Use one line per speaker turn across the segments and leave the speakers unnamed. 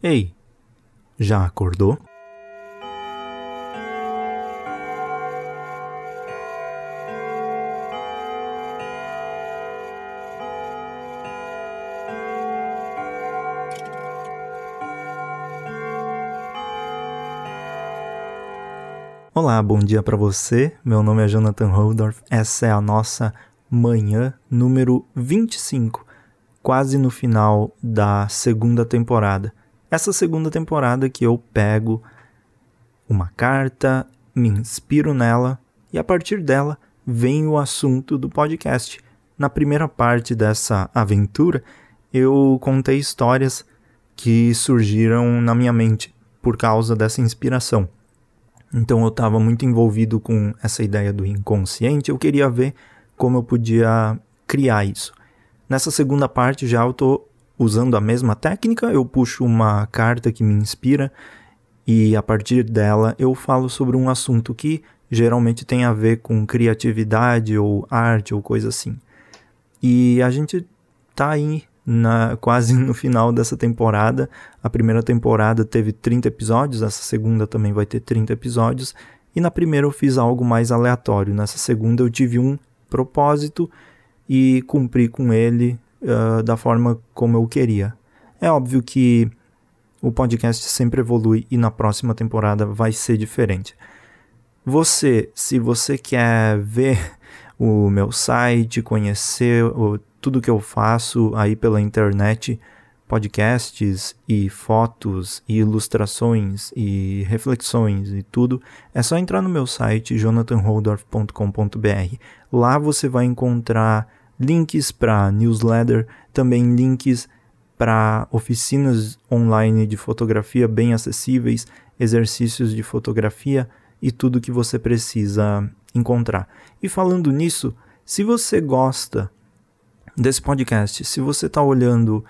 Ei, já acordou? Olá, bom dia para você. Meu nome é Jonathan Holdorf. Essa é a nossa manhã número 25, quase no final da segunda temporada. Essa segunda temporada que eu pego uma carta, me inspiro nela e a partir dela vem o assunto do podcast. Na primeira parte dessa aventura, eu contei histórias que surgiram na minha mente por causa dessa inspiração. Então eu estava muito envolvido com essa ideia do inconsciente, eu queria ver como eu podia criar isso. Nessa segunda parte já eu estou usando a mesma técnica, eu puxo uma carta que me inspira e a partir dela eu falo sobre um assunto que geralmente tem a ver com criatividade ou arte ou coisa assim. E a gente tá aí na, quase no final dessa temporada. A primeira temporada teve 30 episódios, essa segunda também vai ter 30 episódios. E na primeira eu fiz algo mais aleatório. Nessa segunda eu tive um propósito e cumpri com ele uh, da forma como eu queria. É óbvio que o podcast sempre evolui e na próxima temporada vai ser diferente. Você, se você quer ver o meu site, conhecer o, tudo que eu faço aí pela internet, podcasts e fotos e ilustrações e reflexões e tudo, é só entrar no meu site jonathanholdorf.com.br. Lá você vai encontrar links para newsletter, também links para oficinas online de fotografia bem acessíveis, exercícios de fotografia e tudo que você precisa encontrar. E falando nisso, se você gosta desse podcast. Se você está olhando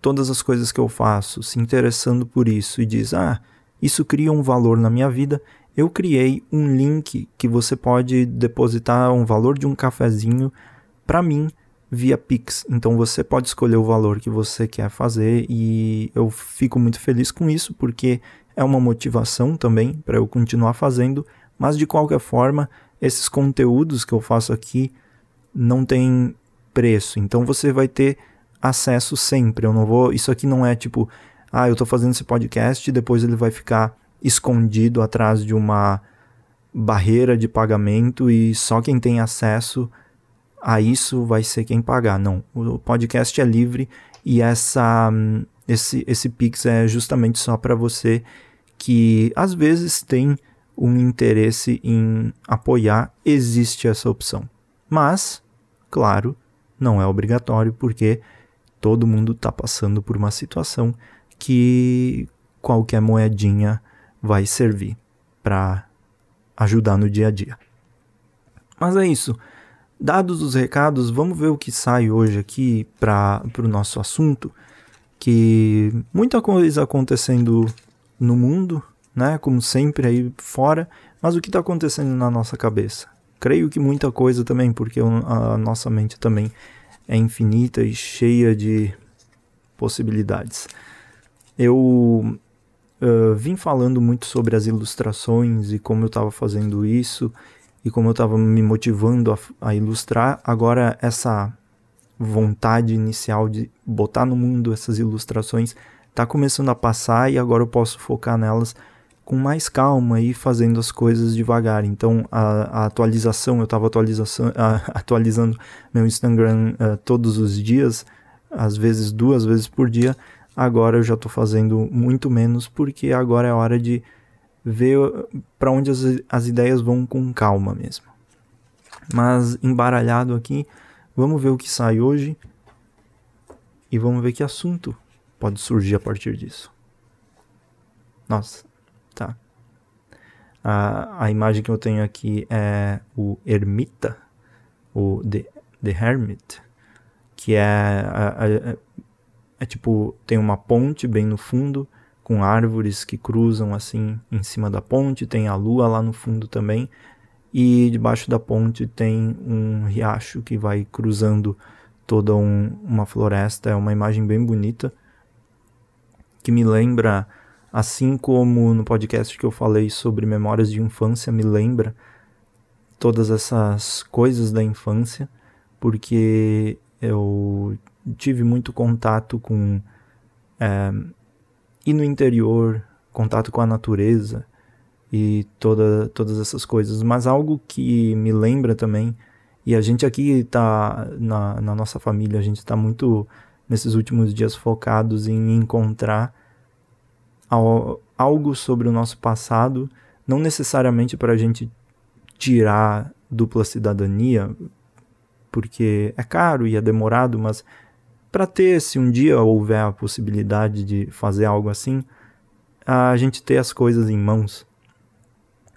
todas as coisas que eu faço, se interessando por isso e diz: "Ah, isso cria um valor na minha vida", eu criei um link que você pode depositar um valor de um cafezinho para mim via Pix. Então você pode escolher o valor que você quer fazer e eu fico muito feliz com isso porque é uma motivação também para eu continuar fazendo, mas de qualquer forma, esses conteúdos que eu faço aqui não tem preço. Então você vai ter acesso sempre. Eu não vou. Isso aqui não é tipo, ah, eu estou fazendo esse podcast e depois ele vai ficar escondido atrás de uma barreira de pagamento e só quem tem acesso a isso vai ser quem pagar. Não, o podcast é livre e essa esse esse Pix é justamente só para você que às vezes tem um interesse em apoiar, existe essa opção. Mas, claro, não é obrigatório porque todo mundo está passando por uma situação que qualquer moedinha vai servir para ajudar no dia a dia. Mas é isso. Dados os recados, vamos ver o que sai hoje aqui para o nosso assunto. Que muita coisa acontecendo no mundo, né? Como sempre aí fora, mas o que está acontecendo na nossa cabeça? creio que muita coisa também, porque a nossa mente também é infinita e cheia de possibilidades. Eu uh, vim falando muito sobre as ilustrações e como eu estava fazendo isso e como eu estava me motivando a, a ilustrar. Agora, essa vontade inicial de botar no mundo essas ilustrações está começando a passar e agora eu posso focar nelas com mais calma e fazendo as coisas devagar. Então a, a atualização, eu estava atualizando meu Instagram uh, todos os dias, às vezes duas vezes por dia. Agora eu já estou fazendo muito menos porque agora é hora de ver para onde as, as ideias vão com calma mesmo. Mas embaralhado aqui, vamos ver o que sai hoje e vamos ver que assunto pode surgir a partir disso. Nossa, Tá. A, a imagem que eu tenho aqui é o Ermita, o The, The Hermit, que é, é, é tipo, tem uma ponte bem no fundo, com árvores que cruzam assim em cima da ponte, tem a lua lá no fundo também, e debaixo da ponte tem um riacho que vai cruzando toda um, uma floresta, é uma imagem bem bonita que me lembra, assim como no podcast que eu falei sobre memórias de infância, me lembra todas essas coisas da infância, porque eu tive muito contato com. É, e no interior, contato com a natureza e toda, todas essas coisas. Mas algo que me lembra também, e a gente aqui tá na, na nossa família, a gente está muito nesses últimos dias focados em encontrar algo sobre o nosso passado, não necessariamente para a gente tirar dupla cidadania, porque é caro e é demorado, mas para ter, se um dia houver a possibilidade de fazer algo assim, a gente ter as coisas em mãos.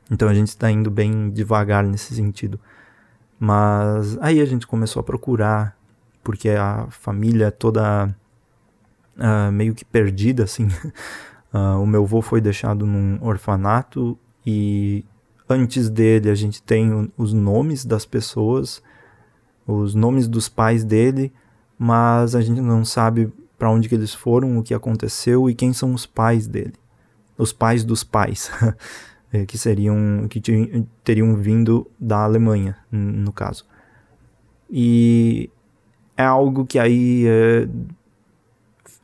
Então a gente está indo bem devagar nesse sentido. Mas aí a gente começou a procurar, porque a família é toda uh, meio que perdida, assim. Uh, o meu avô foi deixado num orfanato e antes dele a gente tem os nomes das pessoas, os nomes dos pais dele, mas a gente não sabe para onde que eles foram, o que aconteceu e quem são os pais dele. Os pais dos pais, eh, que seriam que teriam vindo da Alemanha, no caso. E é algo que aí é,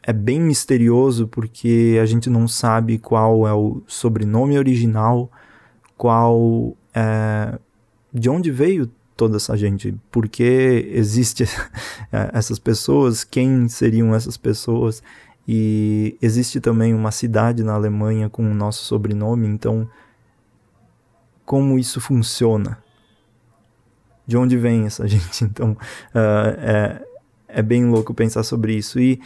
é bem misterioso porque a gente não sabe qual é o sobrenome original, qual é, de onde veio toda essa gente? Por que existe essas pessoas? Quem seriam essas pessoas? E existe também uma cidade na Alemanha com o nosso sobrenome, então como isso funciona? De onde vem essa gente? Então uh, é, é bem louco pensar sobre isso. E,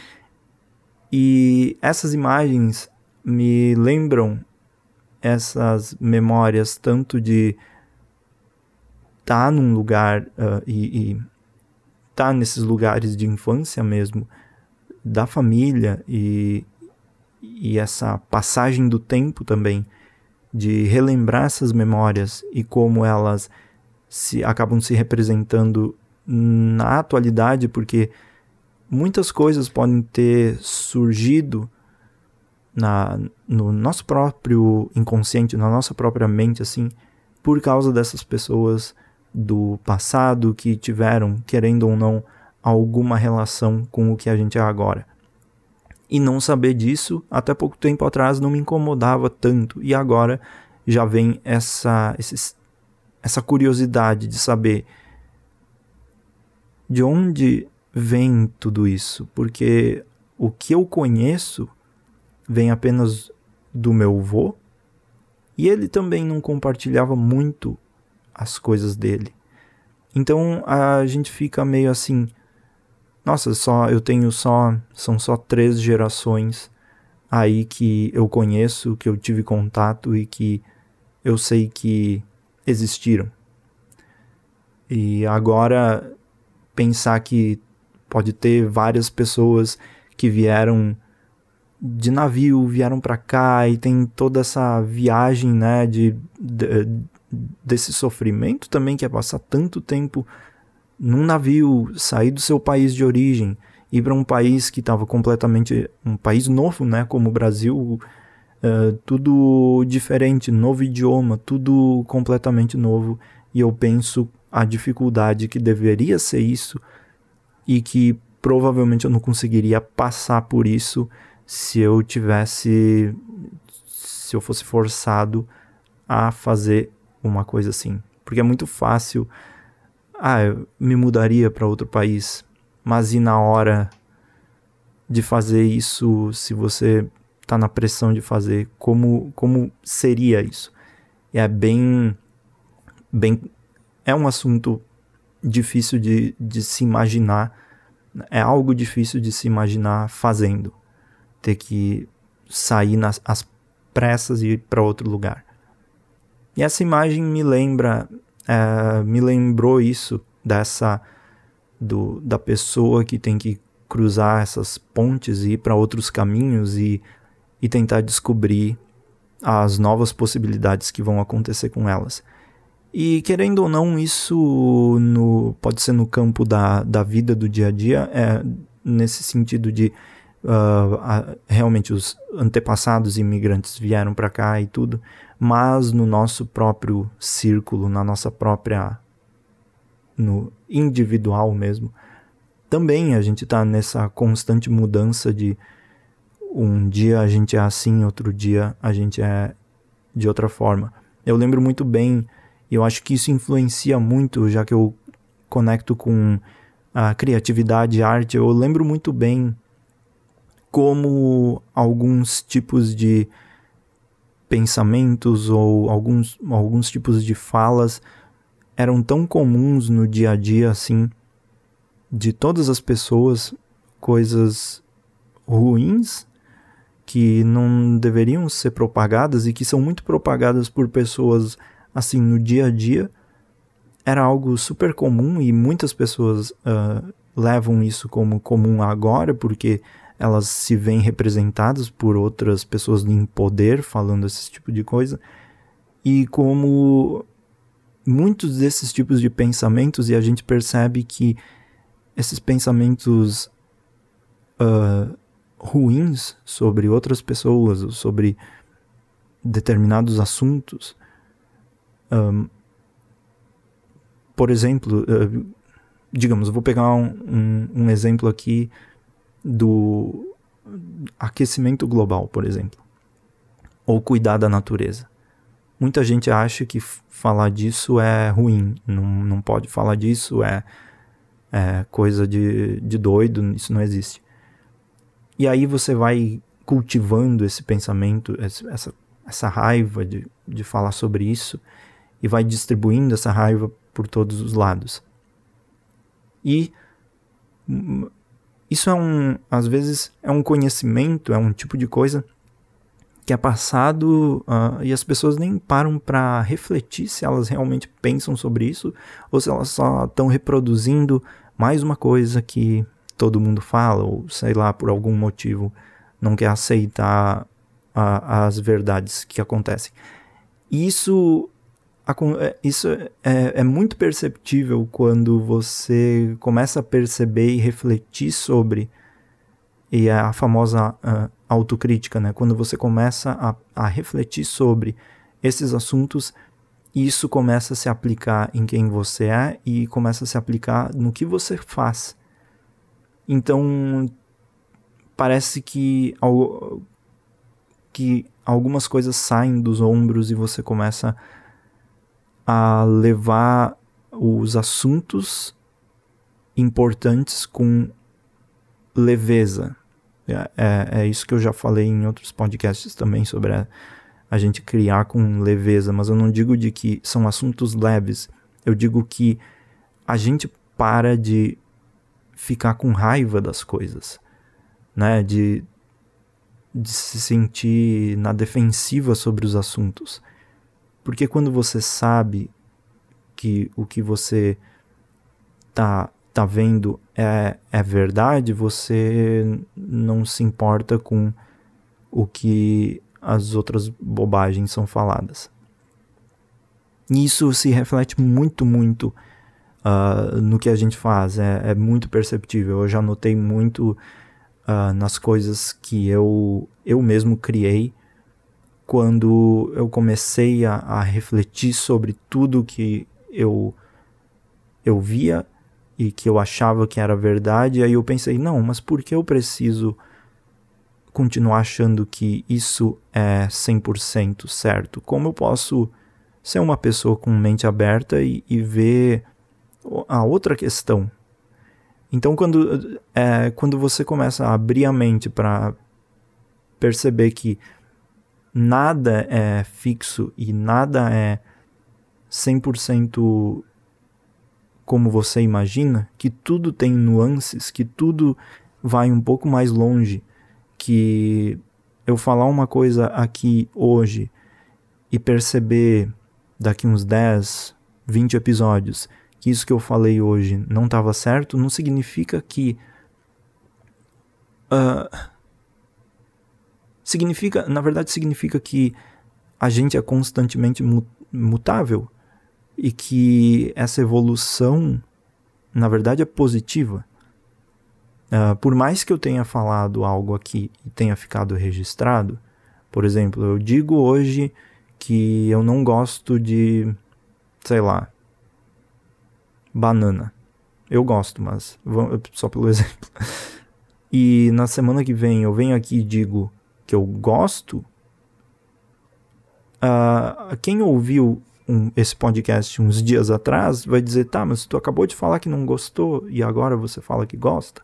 e essas imagens me lembram essas memórias tanto de tá num lugar uh, e, e tá nesses lugares de infância mesmo da família e, e essa passagem do tempo também de relembrar essas memórias e como elas se acabam se representando na atualidade porque muitas coisas podem ter surgido na, no nosso próprio inconsciente, na nossa própria mente assim, por causa dessas pessoas do passado que tiveram, querendo ou não, alguma relação com o que a gente é agora. E não saber disso, até pouco tempo atrás, não me incomodava tanto. E agora já vem essa, esse, essa curiosidade de saber de onde vem tudo isso. Porque o que eu conheço vem apenas do meu avô. E ele também não compartilhava muito as coisas dele. Então a gente fica meio assim, nossa, só eu tenho só são só três gerações aí que eu conheço, que eu tive contato e que eu sei que existiram. E agora pensar que pode ter várias pessoas que vieram de navio, vieram para cá e tem toda essa viagem, né, de, de desse sofrimento também que é passar tanto tempo num navio, sair do seu país de origem, ir para um país que estava completamente um país novo, né, como o Brasil, uh, tudo diferente, novo idioma, tudo completamente novo. E eu penso a dificuldade que deveria ser isso e que provavelmente eu não conseguiria passar por isso se eu tivesse se eu fosse forçado a fazer uma coisa assim. Porque é muito fácil. Ah, eu me mudaria para outro país. Mas e na hora de fazer isso, se você tá na pressão de fazer, como, como seria isso? É bem. bem é um assunto difícil de, de se imaginar. É algo difícil de se imaginar fazendo. Ter que sair nas as pressas e ir para outro lugar. E essa imagem me lembra, é, me lembrou isso dessa do, da pessoa que tem que cruzar essas pontes e ir para outros caminhos e, e tentar descobrir as novas possibilidades que vão acontecer com elas. E querendo ou não, isso no, pode ser no campo da, da vida do dia a dia, é, nesse sentido de uh, realmente os antepassados imigrantes vieram para cá e tudo, mas no nosso próprio círculo, na nossa própria no individual mesmo, também a gente está nessa constante mudança de um dia a gente é assim, outro dia a gente é de outra forma. Eu lembro muito bem, e eu acho que isso influencia muito, já que eu conecto com a criatividade e arte, eu lembro muito bem como alguns tipos de pensamentos ou alguns, alguns tipos de falas eram tão comuns no dia a dia assim de todas as pessoas, coisas ruins que não deveriam ser propagadas e que são muito propagadas por pessoas assim no dia a dia, era algo super comum e muitas pessoas uh, levam isso como comum agora porque elas se veem representadas por outras pessoas em poder falando esse tipo de coisa e como muitos desses tipos de pensamentos e a gente percebe que esses pensamentos uh, ruins sobre outras pessoas, sobre determinados assuntos. Um, por exemplo, uh, digamos, vou pegar um, um, um, exemplo aqui do aquecimento global, por exemplo, ou cuidar da natureza. Muita gente acha que falar disso é ruim, não, não pode falar disso, é é coisa de, de doido, isso não existe. E aí você vai cultivando esse pensamento, essa, essa raiva de, de falar sobre isso, e vai distribuindo essa raiva por todos os lados. E isso é um, às vezes, é um conhecimento, é um tipo de coisa que é passado uh, e as pessoas nem param para refletir se elas realmente pensam sobre isso ou se elas só estão reproduzindo mais uma coisa que todo mundo fala ou sei lá por algum motivo não quer aceitar as verdades que acontecem. Isso isso é, é, muito perceptível quando você começa a perceber e refletir sobre e é a famosa uh, autocrítica, né? Quando você começa a, a refletir sobre esses assuntos, isso começa a se aplicar em quem você é e começa a se aplicar no que você faz. Então, parece que, que algumas coisas saem dos ombros e você começa a levar os assuntos importantes com leveza. É, é, é, isso que eu já falei em outros podcasts também sobre a, a gente criar com leveza, mas eu não digo de que são assuntos leves. Eu digo que a gente para de ficar com raiva das coisas, né? De, de se sentir na defensiva sobre os assuntos. Porque quando você sabe que o que você tá tá vendo é, é verdade, você não se importa com o que as outras bobagens são faladas. E isso se reflete muito, muito uh, no que a gente faz, é, é, muito perceptível. Eu já notei muito uh, nas coisas que eu, eu mesmo criei quando eu comecei a, a refletir sobre tudo que eu, eu via e que eu achava que era verdade, aí eu pensei, não, mas por que eu preciso continuar achando que isso é 100% certo? Como eu posso ser uma pessoa com mente aberta e, e ver a outra questão? Então, quando, é, quando você começa a abrir a mente para perceber que nada é fixo e nada é 100% como você imagina, que tudo tem nuances, que tudo vai um pouco mais longe, que eu falar uma coisa aqui hoje e perceber daqui uns 10, 20 episódios que isso que eu falei hoje não estava certo, não significa que. Uh, significa, na verdade, significa que a gente é constantemente mutável e que essa evolução, na verdade, é positiva. Uh, por mais que eu tenha falado algo aqui e tenha ficado registrado, por exemplo, eu digo hoje que eu não gosto de, sei lá, banana. Eu gosto, mas só pelo exemplo. E na semana que vem eu venho aqui e digo que eu gosto. Uh, quem ouviu um, esse podcast uns dias atrás vai dizer: tá, mas tu acabou de falar que não gostou e agora você fala que gosta.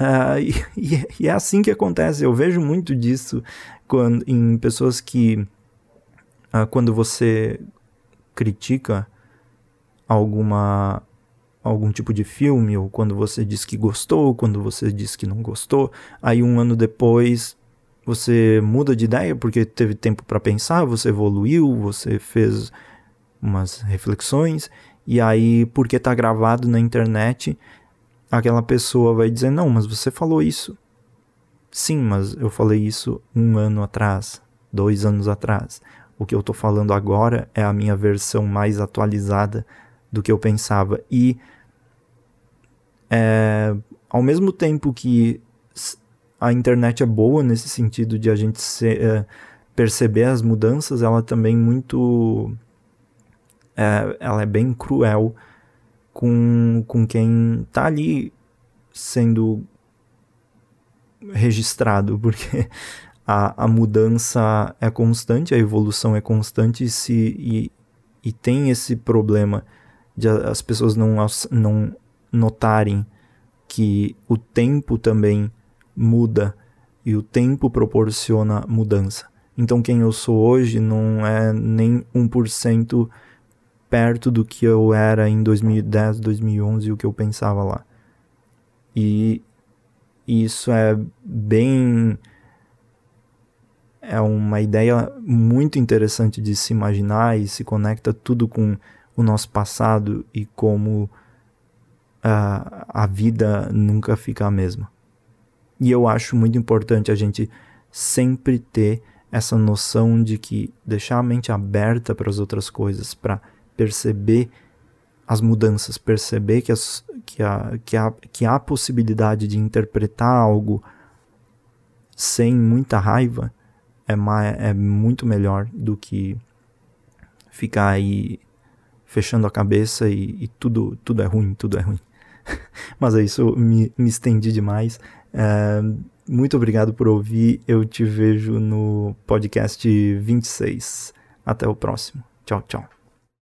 Uh, e, e, é assim que acontece. Eu vejo muito disso quando, em pessoas que, uh, quando você critica alguma algum tipo de filme, ou quando você diz que gostou, quando você diz que não gostou, aí um ano depois você muda de ideia porque teve tempo para pensar, você evoluiu, você fez umas reflexões, e aí, porque está gravado na internet, aquela pessoa vai dizer: Não, mas você falou isso. Sim, mas eu falei isso um ano atrás, dois anos atrás. O que eu estou falando agora é a minha versão mais atualizada do que eu pensava. E é, ao mesmo tempo que a internet é boa nesse sentido de a gente é, perceber as mudanças, ela também muito. É, ela é bem cruel com, com quem está ali sendo registrado, porque a, a mudança é constante, a evolução é constante e, se, e, e tem esse problema de as pessoas não, não notarem que o tempo também muda e o tempo proporciona mudança. Então, quem eu sou hoje não é nem 1% perto do que eu era em 2010, 2011 e o que eu pensava lá. E isso é bem. É uma ideia muito interessante de se imaginar e se conecta tudo com o nosso passado e como uh, a vida nunca fica a mesma. E eu acho muito importante a gente sempre ter essa noção de que deixar a mente aberta para as outras coisas, para perceber as mudanças, perceber que, as, que, a, que, a, que há possibilidade de interpretar algo sem muita raiva é, é muito melhor do que ficar aí fechando a cabeça e, e tudo, tudo é ruim, tudo é ruim. Mas é isso, me, me estendi demais. É, muito obrigado por ouvir. Eu te vejo no podcast 26. Até o próximo. Tchau, tchau.